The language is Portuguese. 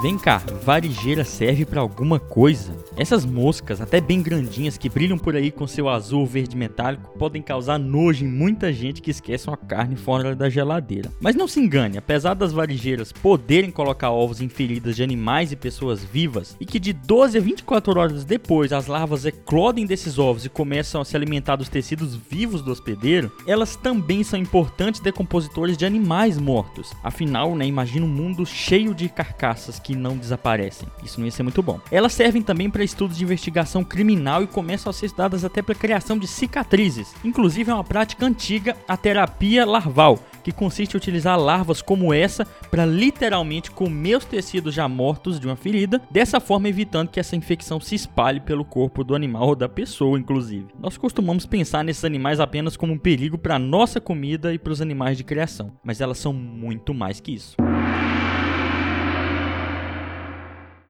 Vem cá, varigeira serve para alguma coisa? Essas moscas, até bem grandinhas, que brilham por aí com seu azul verde metálico, podem causar nojo em muita gente que esquece uma carne fora da geladeira. Mas não se engane, apesar das varigeiras poderem colocar ovos em feridas de animais e pessoas vivas, e que de 12 a 24 horas depois as larvas eclodem desses ovos e começam a se alimentar dos tecidos vivos do hospedeiro, elas também são importantes decompositores de animais mortos. Afinal, né, imagina um mundo cheio de carcaças que não desaparecem. Isso não ia ser muito bom. Elas servem também para estudos de investigação criminal e começam a ser estudadas até para criação de cicatrizes. Inclusive é uma prática antiga a terapia larval, que consiste em utilizar larvas como essa para literalmente comer os tecidos já mortos de uma ferida, dessa forma evitando que essa infecção se espalhe pelo corpo do animal ou da pessoa, inclusive. Nós costumamos pensar nesses animais apenas como um perigo para nossa comida e para os animais de criação, mas elas são muito mais que isso.